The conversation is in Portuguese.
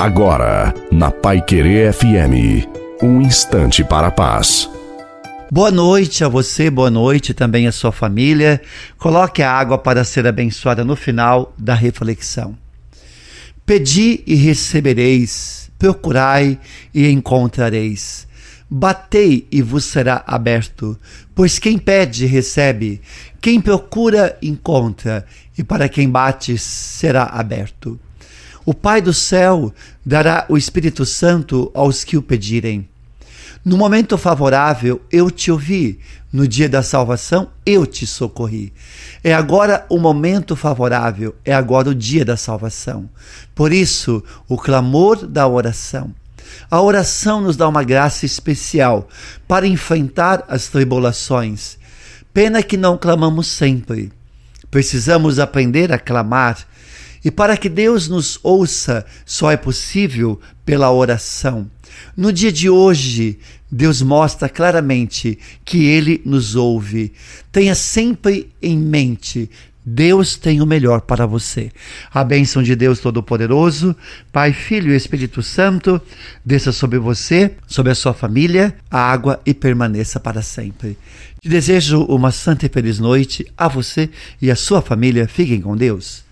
Agora, na Pai Querer FM, um instante para a paz. Boa noite a você, boa noite também à sua família. Coloque a água para ser abençoada no final da reflexão. Pedi e recebereis, procurai e encontrareis. Batei e vos será aberto, pois quem pede, recebe, quem procura, encontra, e para quem bate, será aberto. O Pai do céu dará o Espírito Santo aos que o pedirem. No momento favorável, eu te ouvi. No dia da salvação, eu te socorri. É agora o momento favorável, é agora o dia da salvação. Por isso, o clamor da oração. A oração nos dá uma graça especial para enfrentar as tribulações. Pena que não clamamos sempre. Precisamos aprender a clamar. E para que Deus nos ouça, só é possível pela oração. No dia de hoje, Deus mostra claramente que Ele nos ouve. Tenha sempre em mente Deus tem o melhor para você. A bênção de Deus Todo-Poderoso, Pai, Filho e Espírito Santo, desça sobre você, sobre a sua família, a água e permaneça para sempre. Te desejo uma santa e feliz noite a você e a sua família. Fiquem com Deus.